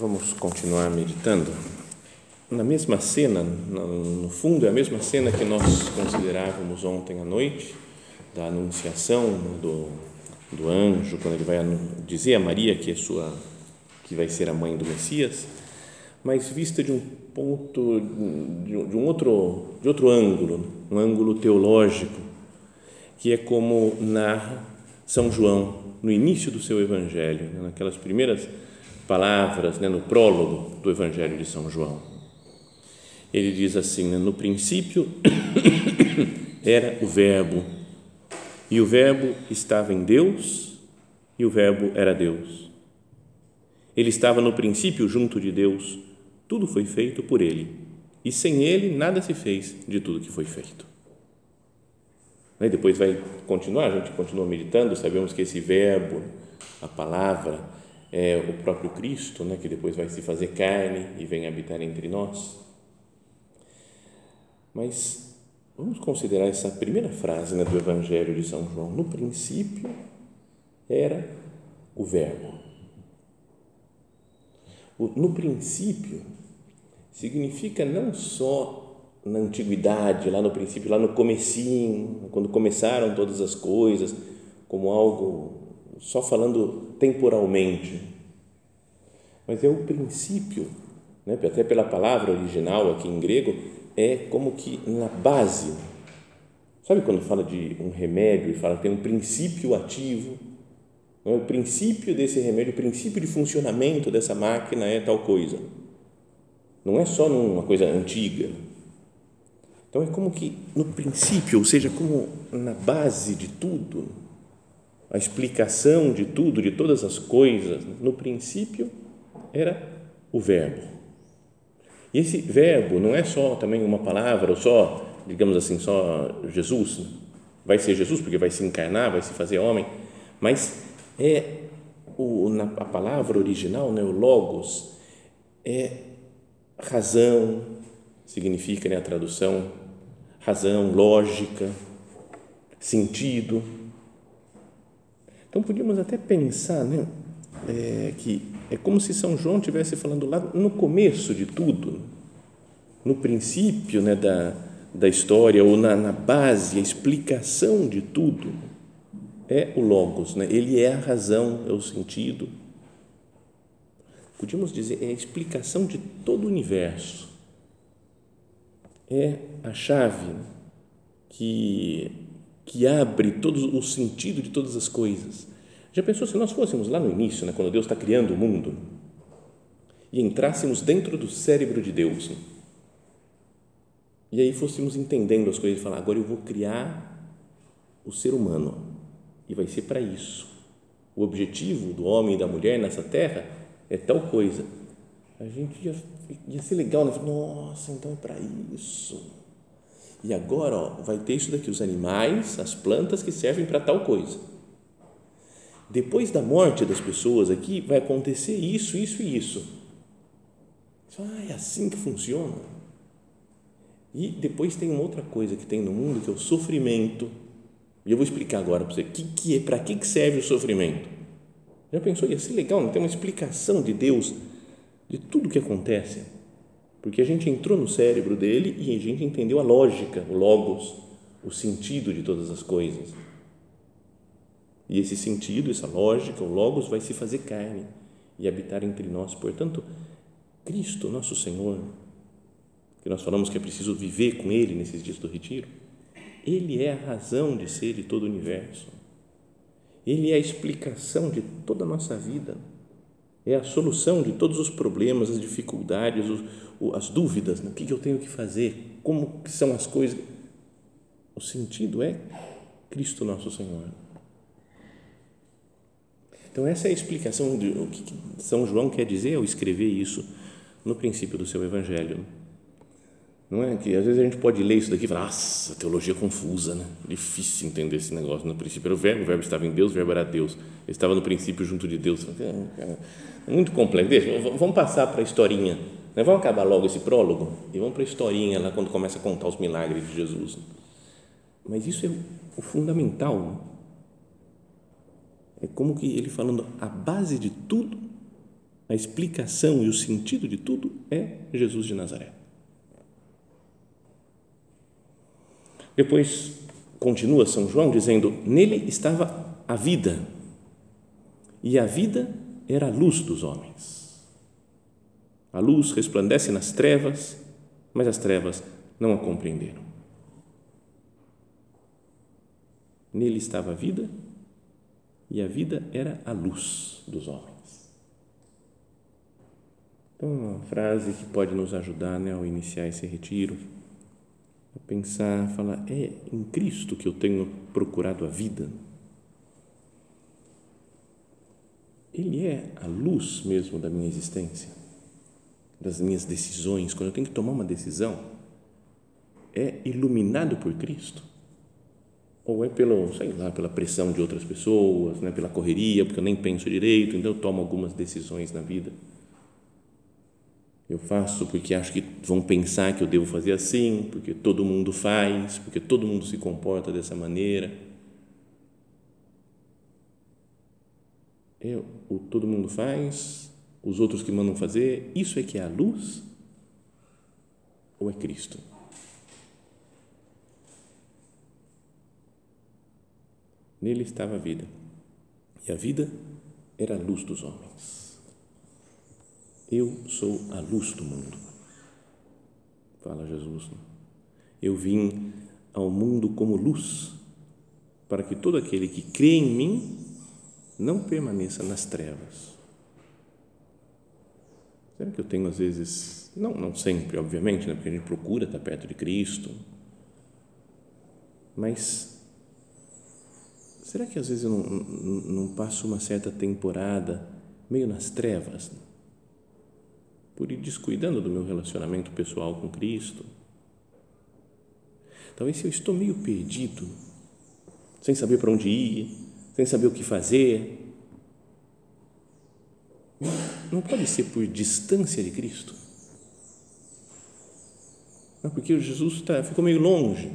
Vamos continuar meditando. Na mesma cena, no fundo, é a mesma cena que nós considerávamos ontem à noite, da anunciação do, do anjo, quando ele vai dizer a Maria que é sua, que vai ser a mãe do Messias, mas vista de um ponto, de um outro, de outro ângulo, um ângulo teológico, que é como narra São João no início do seu Evangelho, naquelas primeiras palavras né, no prólogo do Evangelho de São João. Ele diz assim: né, no princípio era o Verbo, e o Verbo estava em Deus, e o Verbo era Deus. Ele estava no princípio junto de Deus, tudo foi feito por ele, e sem ele nada se fez de tudo que foi feito. E depois vai continuar, a gente continua meditando, sabemos que esse Verbo, a palavra, é o próprio Cristo, né, que depois vai se fazer carne e vem habitar entre nós. Mas vamos considerar essa primeira frase né, do Evangelho de São João. No princípio era o Verbo. no princípio significa não só na antiguidade, lá no princípio, lá no comecinho, quando começaram todas as coisas, como algo só falando temporalmente, mas é o princípio, né? até pela palavra original aqui em grego, é como que na base. Sabe quando fala de um remédio e fala que tem um princípio ativo? É o princípio desse remédio, o princípio de funcionamento dessa máquina é tal coisa. Não é só numa coisa antiga. Então é como que no princípio, ou seja, como na base de tudo, a explicação de tudo, de todas as coisas, no princípio era o Verbo. E esse Verbo não é só também uma palavra, ou só, digamos assim, só Jesus. Vai ser Jesus porque vai se encarnar, vai se fazer homem, mas é o, na, a palavra original, né, o Logos, é razão, significa né, a tradução, razão, lógica, sentido então podíamos até pensar né, é, que é como se São João estivesse falando lá no começo de tudo, no princípio né, da, da história, ou na, na base, a explicação de tudo, é o Logos, né? ele é a razão, é o sentido. Podíamos dizer, é a explicação de todo o universo. É a chave que que abre todo o sentido de todas as coisas. Já pensou se nós fôssemos lá no início, né, quando Deus está criando o mundo, e entrássemos dentro do cérebro de Deus, e aí fôssemos entendendo as coisas e falar, agora eu vou criar o ser humano, e vai ser para isso. O objetivo do homem e da mulher nessa terra é tal coisa. A gente ia, ia ser legal, né? Nossa, então é para isso e agora ó, vai ter isso daqui, os animais, as plantas que servem para tal coisa. Depois da morte das pessoas aqui, vai acontecer isso, isso e isso. Ah, é assim que funciona. E depois tem uma outra coisa que tem no mundo, que é o sofrimento. E eu vou explicar agora para você que, que é, para que, que serve o sofrimento. Já pensou? Ia ser legal, não tem uma explicação de Deus de tudo o que acontece porque a gente entrou no cérebro dele e a gente entendeu a lógica, o logos, o sentido de todas as coisas. E esse sentido, essa lógica, o logos vai se fazer carne e habitar entre nós. Portanto, Cristo, nosso Senhor, que nós falamos que é preciso viver com Ele nesses dias do retiro, Ele é a razão de ser de todo o universo. Ele é a explicação de toda a nossa vida. É a solução de todos os problemas, as dificuldades, as dúvidas. Né? O que eu tenho que fazer? Como são as coisas? O sentido é Cristo nosso Senhor. Então, essa é a explicação de o que São João quer dizer ao escrever isso no princípio do seu Evangelho. Não é que às vezes a gente pode ler isso daqui e falar, nossa, teologia confusa, né? Difícil entender esse negócio. No princípio era o verbo, o verbo estava em Deus, o verbo era Deus. Ele estava no princípio junto de Deus. Muito complexo. Deixa, vamos passar para a historinha. Né? Vamos acabar logo esse prólogo e vamos para a historinha lá quando começa a contar os milagres de Jesus. Mas isso é o fundamental. Né? É como que ele falando, a base de tudo, a explicação e o sentido de tudo é Jesus de Nazaré. Depois continua São João dizendo: Nele estava a vida, e a vida era a luz dos homens. A luz resplandece nas trevas, mas as trevas não a compreenderam. Nele estava a vida, e a vida era a luz dos homens. Então, uma frase que pode nos ajudar né, ao iniciar esse retiro a pensar, falar, é em Cristo que eu tenho procurado a vida. Ele é a luz mesmo da minha existência, das minhas decisões. Quando eu tenho que tomar uma decisão, é iluminado por Cristo? Ou é pelo, sei lá, pela pressão de outras pessoas, né, pela correria, porque eu nem penso direito, então eu tomo algumas decisões na vida eu faço porque acho que vão pensar que eu devo fazer assim, porque todo mundo faz, porque todo mundo se comporta dessa maneira. É o todo mundo faz, os outros que mandam fazer, isso é que é a luz ou é Cristo? Nele estava a vida, e a vida era a luz dos homens. Eu sou a luz do mundo. Fala Jesus. Né? Eu vim ao mundo como luz, para que todo aquele que crê em mim não permaneça nas trevas. Será que eu tenho às vezes, não, não sempre, obviamente, né? porque a gente procura estar perto de Cristo, mas será que às vezes eu não, não, não passo uma certa temporada meio nas trevas? por ir descuidando do meu relacionamento pessoal com Cristo. Talvez se eu estou meio perdido, sem saber para onde ir, sem saber o que fazer, não pode ser por distância de Cristo. Não, porque Jesus tá, ficou meio longe.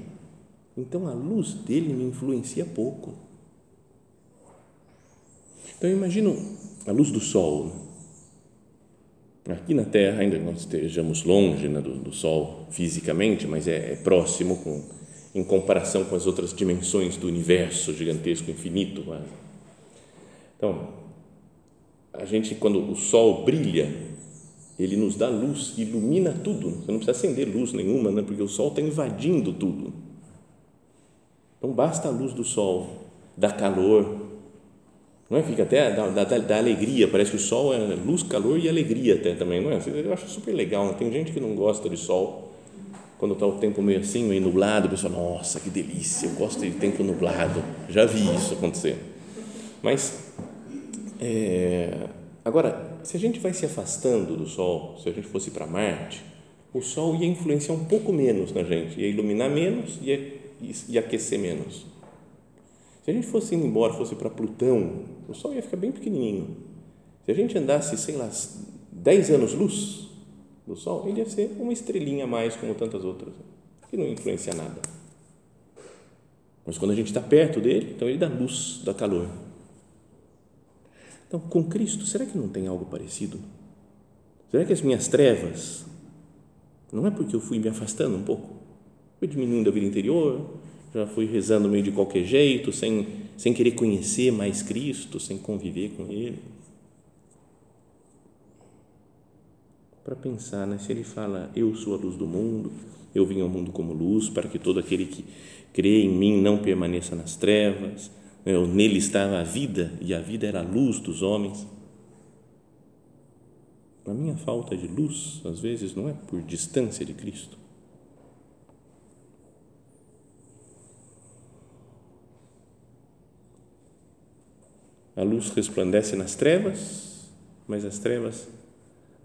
Então a luz dele me influencia pouco. Então eu imagino a luz do sol. Né? Aqui na Terra, ainda não estejamos longe né, do, do, Sol fisicamente, mas é, é próximo com, em comparação com as outras dimensões do universo gigantesco, infinito. Quase. Então, a gente, quando o Sol brilha, ele nos dá luz, ilumina tudo. Você não precisa acender luz nenhuma, né, porque o Sol está invadindo tudo. Então, basta a luz do Sol, dá calor, não é? Fica até da, da, da, alegria, parece que o sol é luz, calor e alegria até também, não é? Eu acho super legal, tem gente que não gosta de sol, quando está o tempo meio assim, meio nublado, o pessoal, nossa, que delícia, eu gosto de tempo nublado, já vi isso acontecer. Mas, é, agora, se a gente vai se afastando do sol, se a gente fosse para Marte, o sol ia influenciar um pouco menos na gente, ia iluminar menos e ia, ia aquecer menos. Se a gente fosse indo embora, fosse para Plutão, o Sol ia ficar bem pequenininho. Se a gente andasse, sei lá, 10 anos luz do Sol, ele ia ser uma estrelinha a mais, como tantas outras, que não influencia nada. Mas quando a gente está perto dele, então ele dá luz, dá calor. Então, com Cristo, será que não tem algo parecido? Será que as minhas trevas, não é porque eu fui me afastando um pouco, fui diminuindo a vida interior, já fui rezando meio de qualquer jeito, sem, sem querer conhecer mais Cristo, sem conviver com Ele. Para pensar, né? Se ele fala, eu sou a luz do mundo, eu vim ao mundo como luz, para que todo aquele que crê em mim não permaneça nas trevas, eu, nele estava a vida e a vida era a luz dos homens. A minha falta de luz, às vezes, não é por distância de Cristo. A luz resplandece nas trevas, mas as trevas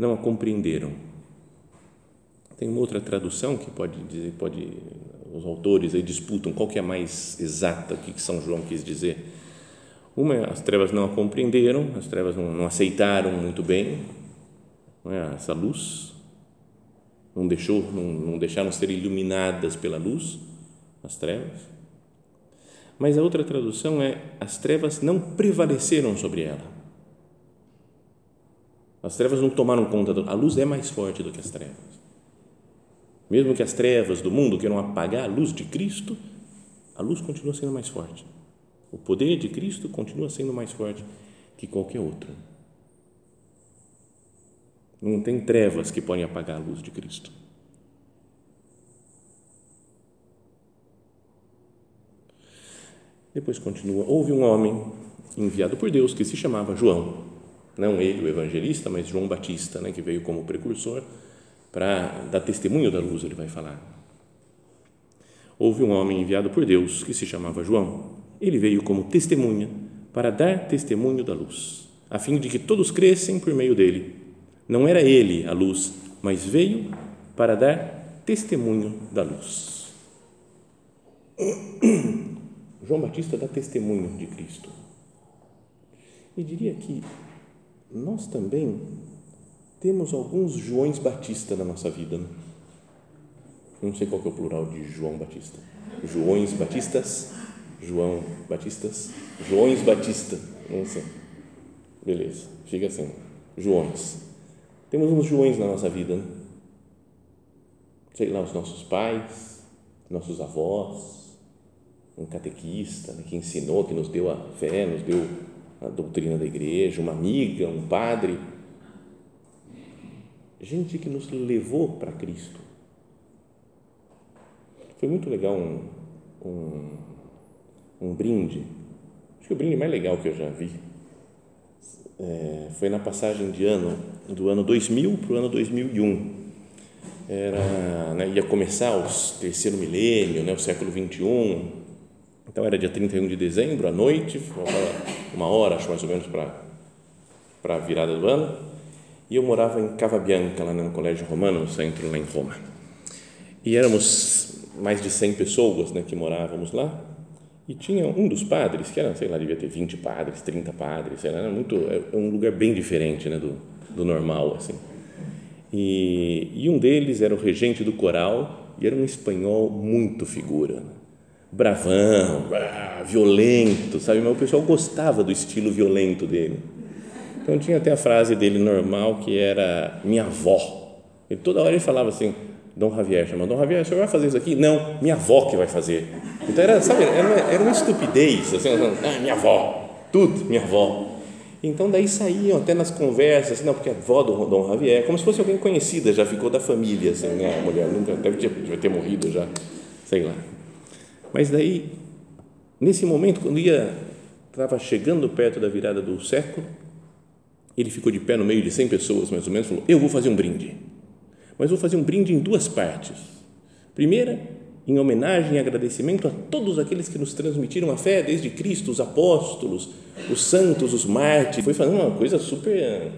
não a compreenderam. Tem uma outra tradução que pode dizer, pode os autores aí disputam qual que é a mais exata, o que São João quis dizer. Uma, as trevas não a compreenderam, as trevas não, não aceitaram muito bem não é? essa luz, não, deixou, não, não deixaram ser iluminadas pela luz, as trevas. Mas a outra tradução é: as trevas não prevaleceram sobre ela. As trevas não tomaram conta, do, a luz é mais forte do que as trevas. Mesmo que as trevas do mundo queiram apagar a luz de Cristo, a luz continua sendo mais forte. O poder de Cristo continua sendo mais forte que qualquer outro. Não tem trevas que podem apagar a luz de Cristo. Depois continua: houve um homem enviado por Deus que se chamava João, não ele o evangelista, mas João Batista, né, que veio como precursor para dar testemunho da luz, ele vai falar. Houve um homem enviado por Deus que se chamava João. Ele veio como testemunha para dar testemunho da luz, a fim de que todos crescem por meio dele. Não era ele a luz, mas veio para dar testemunho da luz. João Batista dá testemunho de Cristo. E diria que nós também temos alguns Joões Batista na nossa vida. Né? Não sei qual é o plural de João Batista. Joões Batistas, João Batistas, Joões Batista, não sei. Beleza, fica assim. Joões. Temos uns Joões na nossa vida. Né? Sei lá, os nossos pais, nossos avós, um catequista né, que ensinou, que nos deu a fé, nos deu a doutrina da igreja, uma amiga, um padre gente que nos levou para Cristo. Foi muito legal um, um, um, brinde, acho que o brinde mais legal que eu já vi é, foi na passagem de ano, do ano 2000 para o ano 2001. Era, né, ia começar o terceiro milênio, né, o século 21, então era dia 31 de dezembro, à noite, uma hora, acho mais ou menos, para, para a virada do ano e eu morava em Cava Bianca, lá no Colégio Romano, no centro, lá em Roma. E éramos mais de 100 pessoas né, que morávamos lá. E tinha um dos padres, que era, sei lá, devia ter 20 padres, 30 padres, era muito, é um lugar bem diferente né, do, do normal, assim. E, e um deles era o regente do coral e era um espanhol muito figura, né? Bravão, violento, sabe? Mas o pessoal gostava do estilo violento dele. Então tinha até a frase dele normal que era minha avó. E toda hora ele falava assim, Dom Javier, chama Dom Javier, senhor vai fazer isso aqui? Não, minha avó que vai fazer. Então era, sabe, era uma, era uma estupidez, assim, ah, minha avó, tudo, minha avó. Então daí saíam até nas conversas, assim, não, porque a avó do Dom Javier, como se fosse alguém conhecida, já ficou da família, assim, né? A mulher nunca deve ter, deve ter morrido já, sei lá. Mas daí, nesse momento, quando ia estava chegando perto da virada do século, ele ficou de pé no meio de 100 pessoas, mais ou menos, falou: Eu vou fazer um brinde, mas vou fazer um brinde em duas partes. Primeira, em homenagem e agradecimento a todos aqueles que nos transmitiram a fé, desde Cristo, os apóstolos, os santos, os mártires. Foi falando uma coisa super,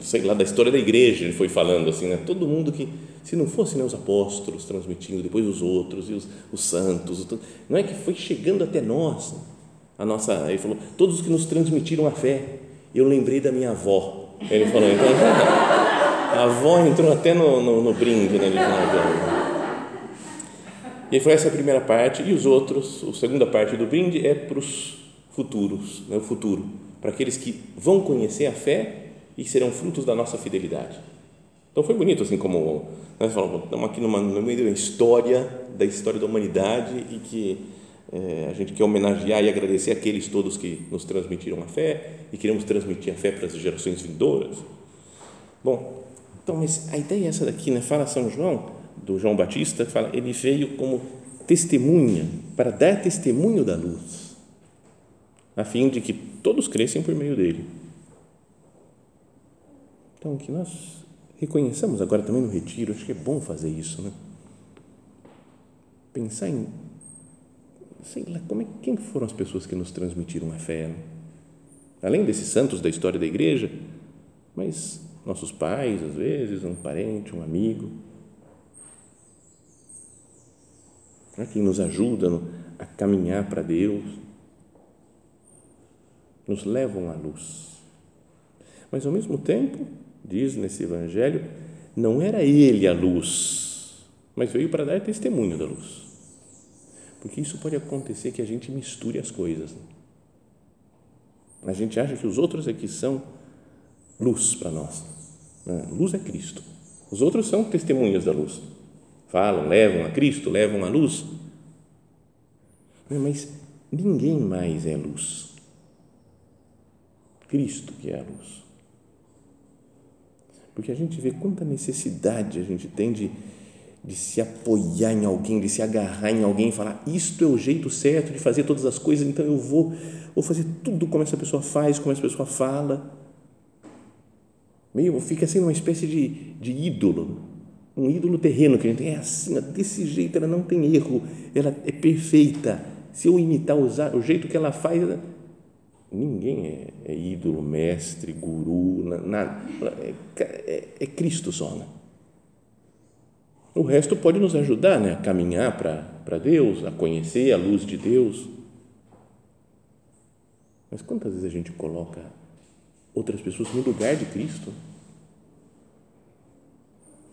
sei lá, da história da igreja. Ele foi falando assim, né? Todo mundo que, se não fossem né, os apóstolos transmitindo, depois os outros e os, os santos, os, não é que foi chegando até nós a nossa. Ele falou: todos os que nos transmitiram a fé eu lembrei da minha avó. Ele falou, então, a avó entrou até no, no, no brinde né. E foi essa a primeira parte, e os outros, a segunda parte do brinde é para os futuros, né, o futuro, para aqueles que vão conhecer a fé e serão frutos da nossa fidelidade. Então foi bonito, assim como nós falamos, estamos aqui numa, no meio da história, da história da humanidade e que é, a gente quer homenagear e agradecer aqueles todos que nos transmitiram a fé e queremos transmitir a fé para as gerações vindouras. Bom, Então, mas a ideia é essa daqui, né? Fala São João, do João Batista, fala, ele veio como testemunha, para dar testemunho da luz, a fim de que todos crescem por meio dele. Então, que nós reconheçamos agora também no retiro, acho que é bom fazer isso, né? Pensar em, sei lá, como é, quem foram as pessoas que nos transmitiram a fé, né? além desses santos da história da igreja, mas nossos pais, às vezes, um parente, um amigo, né? quem nos ajuda a caminhar para Deus, nos levam à luz. Mas, ao mesmo tempo, diz nesse Evangelho, não era ele a luz, mas veio para dar testemunho da luz. Porque isso pode acontecer que a gente misture as coisas. Né? A gente acha que os outros aqui são luz para nós. Né? Luz é Cristo. Os outros são testemunhas da luz. Falam, levam a Cristo, levam a luz. Mas ninguém mais é luz. Cristo que é a luz. Porque a gente vê quanta necessidade a gente tem de, de se apoiar em alguém, de se agarrar em alguém e falar: isto é o jeito certo de fazer todas as coisas, então eu vou, vou fazer tudo como essa pessoa faz, como essa pessoa fala. Meio, fica sendo uma espécie de, de ídolo, um ídolo terreno que a gente tem. É assim, desse jeito ela não tem erro, ela é perfeita. Se eu imitar usar, o jeito que ela faz, Ninguém é, é ídolo, mestre, guru, nada. É, é, é, Cristo só. Né? O resto pode nos ajudar né? a caminhar para Deus, a conhecer a luz de Deus. Mas quantas vezes a gente coloca outras pessoas no lugar de Cristo?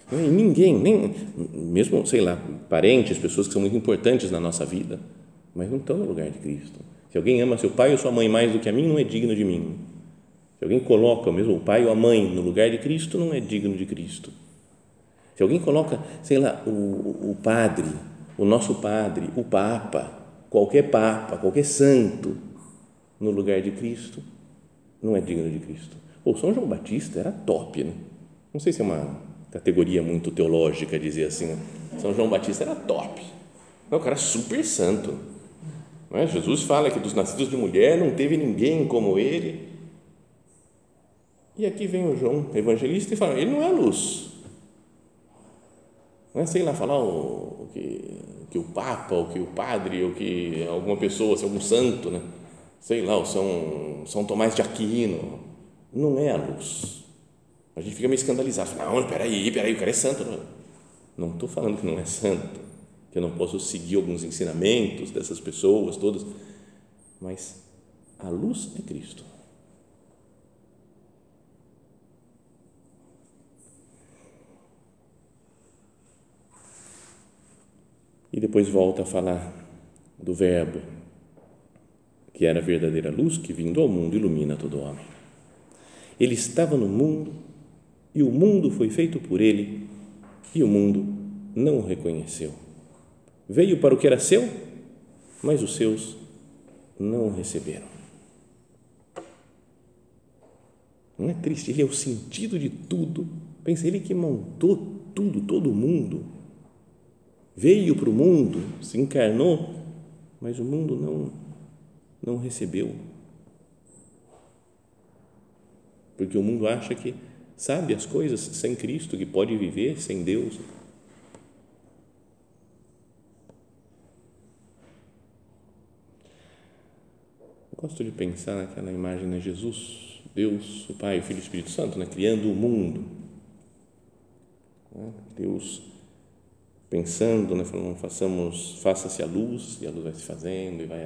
Ninguém, nem mesmo, sei lá, parentes, pessoas que são muito importantes na nossa vida, mas não estão no lugar de Cristo. Se alguém ama seu pai ou sua mãe mais do que a mim, não é digno de mim. Se alguém coloca o mesmo o pai ou a mãe no lugar de Cristo, não é digno de Cristo. Se alguém coloca, sei lá, o, o padre, o nosso padre, o papa, qualquer papa, qualquer santo no lugar de Cristo, não é digno de Cristo. Ou São João Batista era top, né? Não sei se é uma categoria muito teológica dizer assim. Né? São João Batista era top. Não, o cara super santo é? Jesus fala que dos nascidos de mulher não teve ninguém como ele. E aqui vem o João, evangelista, e fala: ele não é luz. Não é sei lá falar o, o que, que o Papa, ou que o Padre, ou que alguma pessoa, se algum santo, né? sei lá, o São, São Tomás de Aquino. Não é a luz. A gente fica meio escandalizado. Não, peraí, peraí, o cara é santo. Não estou falando que não é santo que eu não posso seguir alguns ensinamentos dessas pessoas todas, mas a luz é Cristo. E depois volta a falar do Verbo, que era a verdadeira luz que, vindo ao mundo, ilumina todo homem. Ele estava no mundo e o mundo foi feito por ele e o mundo não o reconheceu. Veio para o que era seu, mas os seus não o receberam. Não é triste? Ele é o sentido de tudo. Pensa, ele que montou tudo, todo mundo. Veio para o mundo, se encarnou, mas o mundo não, não recebeu. Porque o mundo acha que sabe as coisas sem Cristo, que pode viver sem Deus. Gosto de pensar naquela imagem de né? Jesus, Deus, o Pai, o Filho e o Espírito Santo, né? criando o mundo. Né? Deus pensando, né? falando, façamos, faça-se a luz, e a luz vai se fazendo, e vai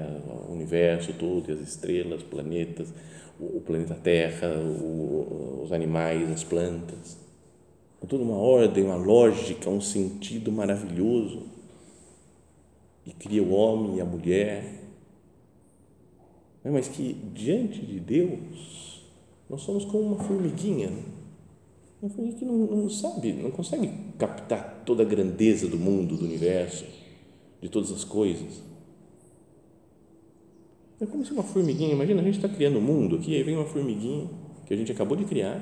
o universo todo, e as estrelas, planetas, o planeta Terra, o, os animais, as plantas. Com toda uma ordem, uma lógica, um sentido maravilhoso. E cria o homem e a mulher né? mas que diante de Deus nós somos como uma formiguinha, né? uma formiguinha que não, não sabe, não consegue captar toda a grandeza do mundo, do universo, de todas as coisas. É como se uma formiguinha, imagina, a gente está criando o um mundo aqui, aí vem uma formiguinha que a gente acabou de criar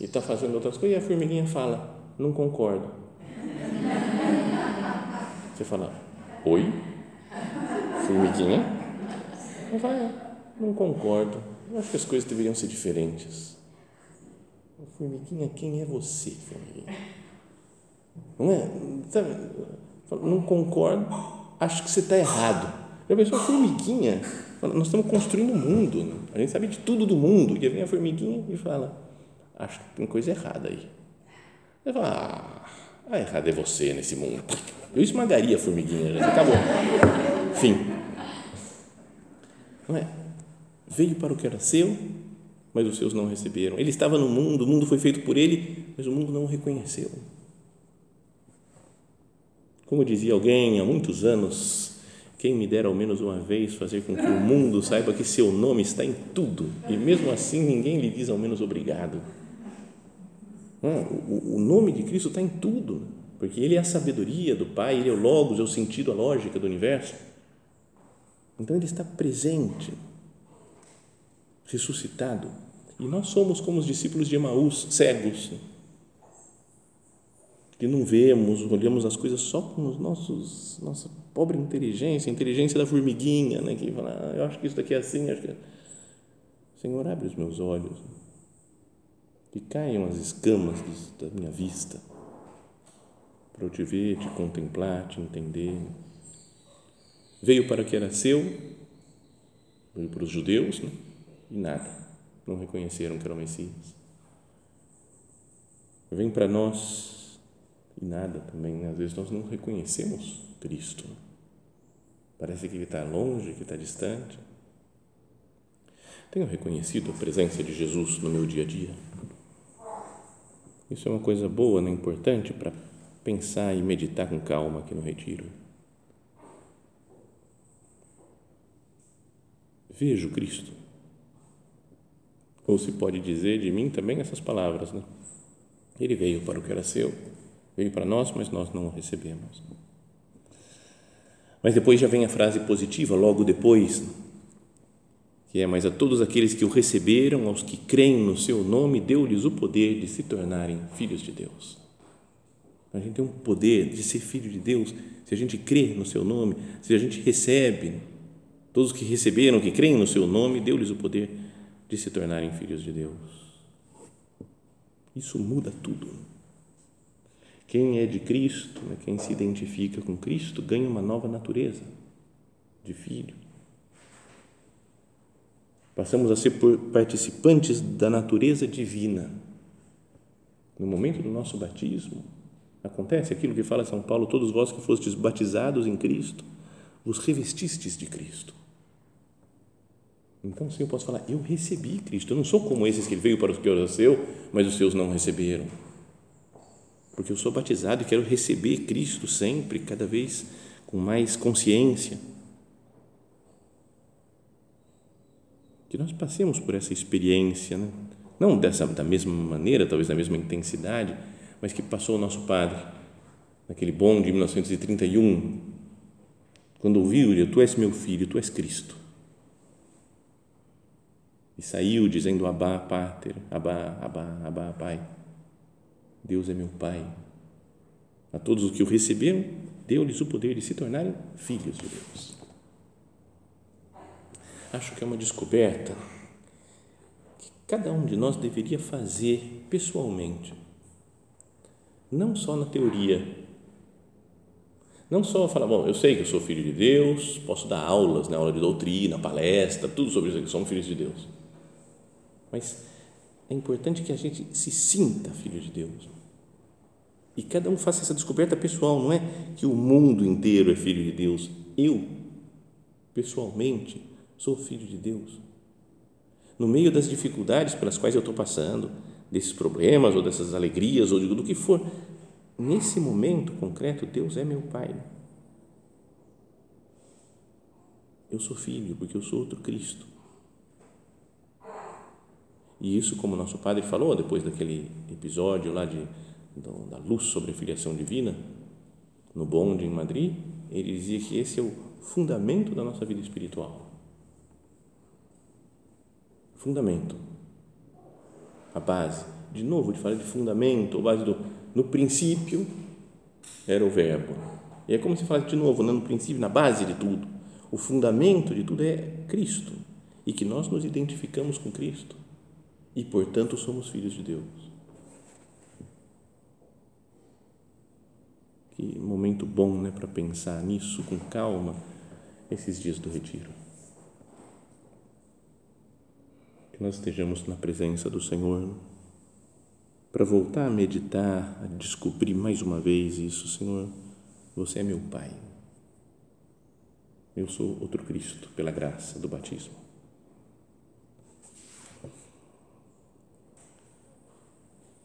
e está fazendo outras coisas, e a formiguinha fala, não concordo. Você fala, oi? Formiguinha? Não vai, não concordo. Eu acho que as coisas deveriam ser diferentes. Formiguinha, quem é você, formiguinha? Não é? Não concordo, acho que você está errado. Já pensou, formiguinha? Nós estamos construindo o um mundo, a gente sabe de tudo do mundo. E vem a formiguinha e fala: Acho que tem coisa errada aí. Ele fala: Ah, a errada é você nesse mundo. Eu esmagaria a formiguinha, já acabou. Fim. Não é? Veio para o que era seu, mas os seus não receberam. Ele estava no mundo, o mundo foi feito por ele, mas o mundo não o reconheceu. Como dizia alguém há muitos anos, quem me dera ao menos uma vez fazer com que o mundo saiba que seu nome está em tudo e mesmo assim ninguém lhe diz ao menos obrigado. o, nome de Cristo está em tudo, porque Ele é a sabedoria do Pai, Ele é o Logos, é o sentido, a lógica do universo. Então Ele está presente, ressuscitado. E nós somos como os discípulos de Emaús, cegos que não vemos, olhamos as coisas só com os nossos nossa pobre inteligência, inteligência da formiguinha, né, que fala, ah, eu acho que isso daqui é assim, acho que é. Senhor, abre os meus olhos, que caiam as escamas da minha vista, para eu te ver, te contemplar, te entender. Veio para o que era seu, veio para os judeus, né, e nada, não reconheceram que era o Messias. Vem para nós e nada também. Né? Às vezes nós não reconhecemos Cristo. Parece que Ele está longe, que está distante. Tenho reconhecido a presença de Jesus no meu dia a dia. Isso é uma coisa boa, né? importante para pensar e meditar com calma aqui no Retiro. Vejo Cristo. Ou se pode dizer de mim também essas palavras, né? Ele veio para o que era seu Veio para nós, mas nós não o recebemos. Mas depois já vem a frase positiva, logo depois, que é: Mas a todos aqueles que o receberam, aos que creem no seu nome, deu-lhes o poder de se tornarem filhos de Deus. A gente tem um poder de ser filho de Deus se a gente crê no seu nome, se a gente recebe. Todos que receberam, que creem no seu nome, deu-lhes o poder de se tornarem filhos de Deus. Isso muda tudo. Quem é de Cristo, né, quem se identifica com Cristo, ganha uma nova natureza de filho. Passamos a ser participantes da natureza divina. No momento do nosso batismo, acontece aquilo que fala São Paulo: todos vós que fostes batizados em Cristo, vos revestistes de Cristo. Então, sim, eu posso falar: eu recebi Cristo. Eu não sou como esses que veio para os que era seu, mas os seus não receberam porque eu sou batizado e quero receber Cristo sempre, cada vez com mais consciência. Que nós passemos por essa experiência, né? não dessa, da mesma maneira, talvez da mesma intensidade, mas que passou o nosso Padre, naquele bom de 1931, quando ouviu, tu és meu filho, tu és Cristo. E saiu dizendo, Abá, Pater, Abá, Abá, Abá, Pai Deus é meu Pai. A todos os que o receberam, deu-lhes o poder de se tornarem filhos de Deus. Acho que é uma descoberta que cada um de nós deveria fazer pessoalmente, não só na teoria. Não só falar, bom, eu sei que eu sou filho de Deus, posso dar aulas, né, aula de doutrina, palestra, tudo sobre isso, que somos filhos de Deus. Mas é importante que a gente se sinta filho de Deus. E cada um faça essa descoberta pessoal, não é que o mundo inteiro é filho de Deus. Eu, pessoalmente, sou filho de Deus. No meio das dificuldades pelas quais eu estou passando, desses problemas ou dessas alegrias ou do que for, nesse momento concreto, Deus é meu Pai. Eu sou filho porque eu sou outro Cristo. E isso, como nosso padre falou depois daquele episódio lá de, da luz sobre a filiação divina, no bonde em Madrid, ele dizia que esse é o fundamento da nossa vida espiritual. Fundamento. a base. De novo, de falar de fundamento, a base do no princípio era o verbo. E é como se falasse de novo, né? no princípio, na base de tudo. O fundamento de tudo é Cristo e que nós nos identificamos com Cristo e, portanto, somos filhos de Deus. Que momento bom né, para pensar nisso com calma esses dias do retiro. Que nós estejamos na presença do Senhor para voltar a meditar, a descobrir mais uma vez isso, Senhor. Você é meu Pai. Eu sou outro Cristo pela graça do batismo.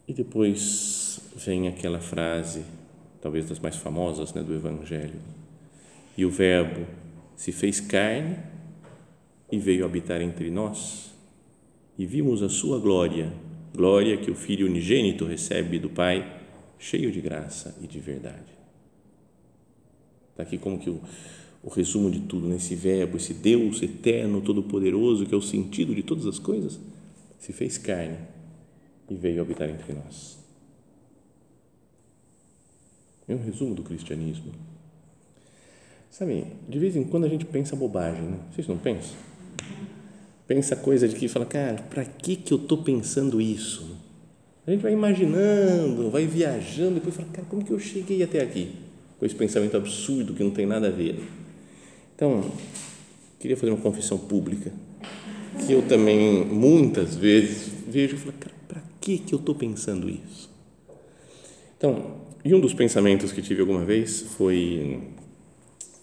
E depois vem aquela frase, talvez das mais famosas né, do Evangelho. E o Verbo se fez carne e veio habitar entre nós, e vimos a sua glória, glória que o Filho unigênito recebe do Pai, cheio de graça e de verdade. Está aqui como que o, o resumo de tudo, nesse né? Verbo, esse Deus eterno, todo-poderoso, que é o sentido de todas as coisas, se fez carne e veio habitar entre nós. É um resumo do cristianismo. Sabe, de vez em quando a gente pensa bobagem, né? Vocês não pensam? Pensa coisa de que fala, cara, para que que eu estou pensando isso? A gente vai imaginando, vai viajando, depois fala, cara, como que eu cheguei até aqui? Com esse pensamento absurdo que não tem nada a ver. Então, queria fazer uma confissão pública, que eu também, muitas vezes, vejo e falo, cara, que, que eu estou pensando isso? Então, e um dos pensamentos que tive alguma vez foi.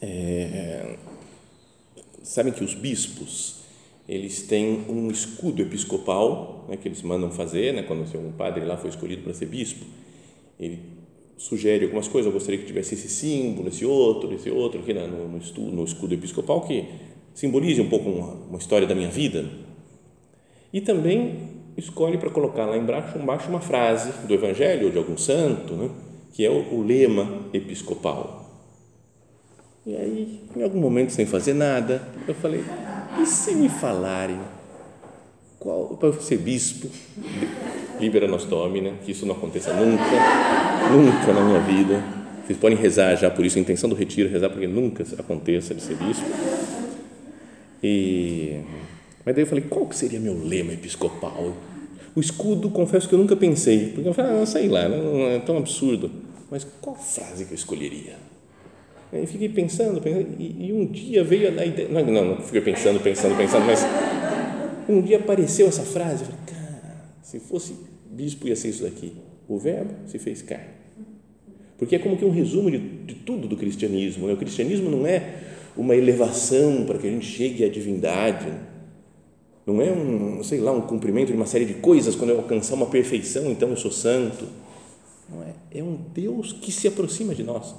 É, sabem que os bispos eles têm um escudo episcopal né, que eles mandam fazer, né, quando um padre lá foi escolhido para ser bispo, ele sugere algumas coisas, eu gostaria que tivesse esse símbolo, esse outro, esse outro aqui né, no, no, estudo, no escudo episcopal que simbolize um pouco uma, uma história da minha vida. E também escolhe para colocar lá embaixo, embaixo uma frase do Evangelho ou de algum santo, né? que é o, o lema episcopal. E aí, em algum momento, sem fazer nada, eu falei: e se me falarem qual, para ser bispo, libera nos domine, que isso não aconteça nunca, nunca na minha vida. Vocês podem rezar já por isso, a intenção do retiro, rezar porque nunca aconteça de ser bispo. E mas daí eu falei, qual que seria meu lema episcopal? O escudo, confesso que eu nunca pensei, porque eu falei, ah, sei lá, não é tão absurdo. Mas qual frase que eu escolheria? Aí fiquei pensando, pensando e, e, um dia veio a ideia, não, não, não fiquei pensando, pensando, pensando, mas um dia apareceu essa frase, eu falei, cara, se fosse bispo ia ser isso daqui, o verbo se fez carne. Porque é como que um resumo de, de tudo do cristianismo, né? o cristianismo não é uma elevação para que a gente chegue à divindade, né? Não é um, sei lá, um cumprimento de uma série de coisas quando eu alcançar uma perfeição, então eu sou santo. Não é, é um Deus que se aproxima de nós.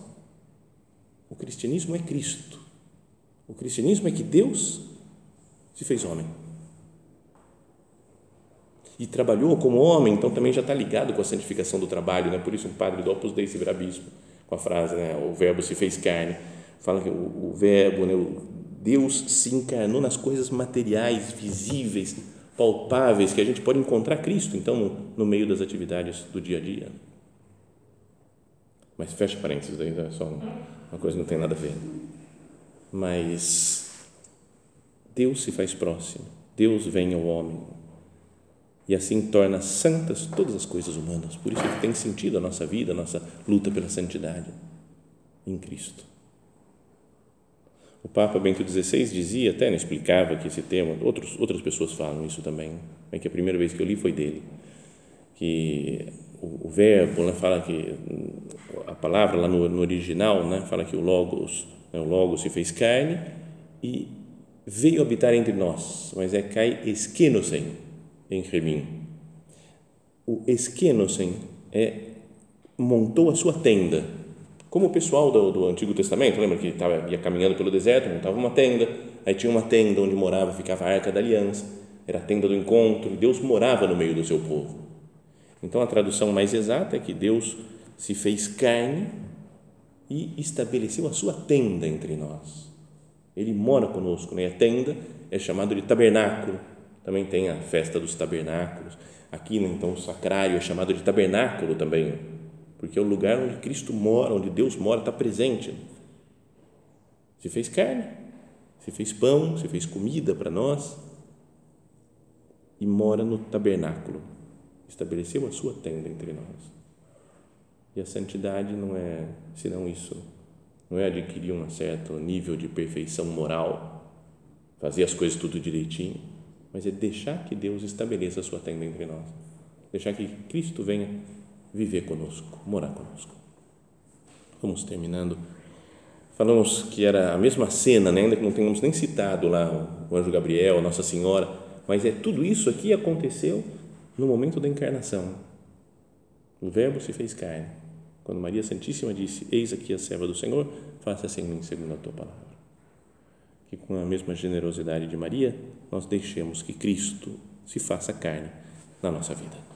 O cristianismo é Cristo. O cristianismo é que Deus se fez homem. E trabalhou como homem, então também já está ligado com a santificação do trabalho, né? Por isso um padre do Opus Dei se vira bispo, com a frase, né? O verbo se fez carne. Fala que o, o verbo, né? O, Deus se encarnou nas coisas materiais, visíveis, palpáveis, que a gente pode encontrar Cristo, então, no, meio das atividades do dia a dia. Mas fecha parênteses, daí é só uma coisa que não tem nada a ver. Mas Deus se faz próximo, Deus vem ao homem e assim torna santas todas as coisas humanas. Por isso que tem sentido a nossa vida, a nossa luta pela santidade em Cristo. O Papa Bento XVI dizia, até explicava que esse tema, outros, outras pessoas falam isso também, é que a primeira vez que eu li foi dele, que o, o verbo né, fala que a palavra lá no, no original né, fala que o logos, né, o logos se fez carne e veio habitar entre nós, mas é kai esquenosen em remim. O esquenosen é montou a sua tenda como o pessoal do, do Antigo Testamento, lembra que tava, ia caminhando pelo deserto, montava uma tenda, aí tinha uma tenda onde morava, ficava a Arca da Aliança, era a tenda do encontro, e Deus morava no meio do seu povo. Então a tradução mais exata é que Deus se fez carne e estabeleceu a sua tenda entre nós. Ele mora conosco, né? A tenda é chamado de tabernáculo. Também tem a festa dos tabernáculos. Aqui, né, então, o sacrário é chamado de tabernáculo também, porque é o lugar onde Cristo mora, onde Deus mora, está presente. Se fez carne, se fez pão, se fez comida para nós e mora no tabernáculo. Estabeleceu a sua tenda entre nós. E a santidade não é senão isso, não é adquirir um certo nível de perfeição moral, fazer as coisas tudo direitinho, mas é deixar que Deus estabeleça a sua tenda entre nós, deixar que Cristo venha viver conosco, morar conosco. Vamos terminando. Falamos que era a mesma cena, né? ainda que não tenhamos nem citado lá o anjo Gabriel, Nossa Senhora, mas é tudo isso aqui aconteceu no momento da encarnação. O Verbo se fez carne. Quando Maria Santíssima disse: Eis aqui a serva do Senhor, faça-se em mim segundo a tua palavra. Que com a mesma generosidade de Maria, nós deixemos que Cristo se faça carne na nossa vida.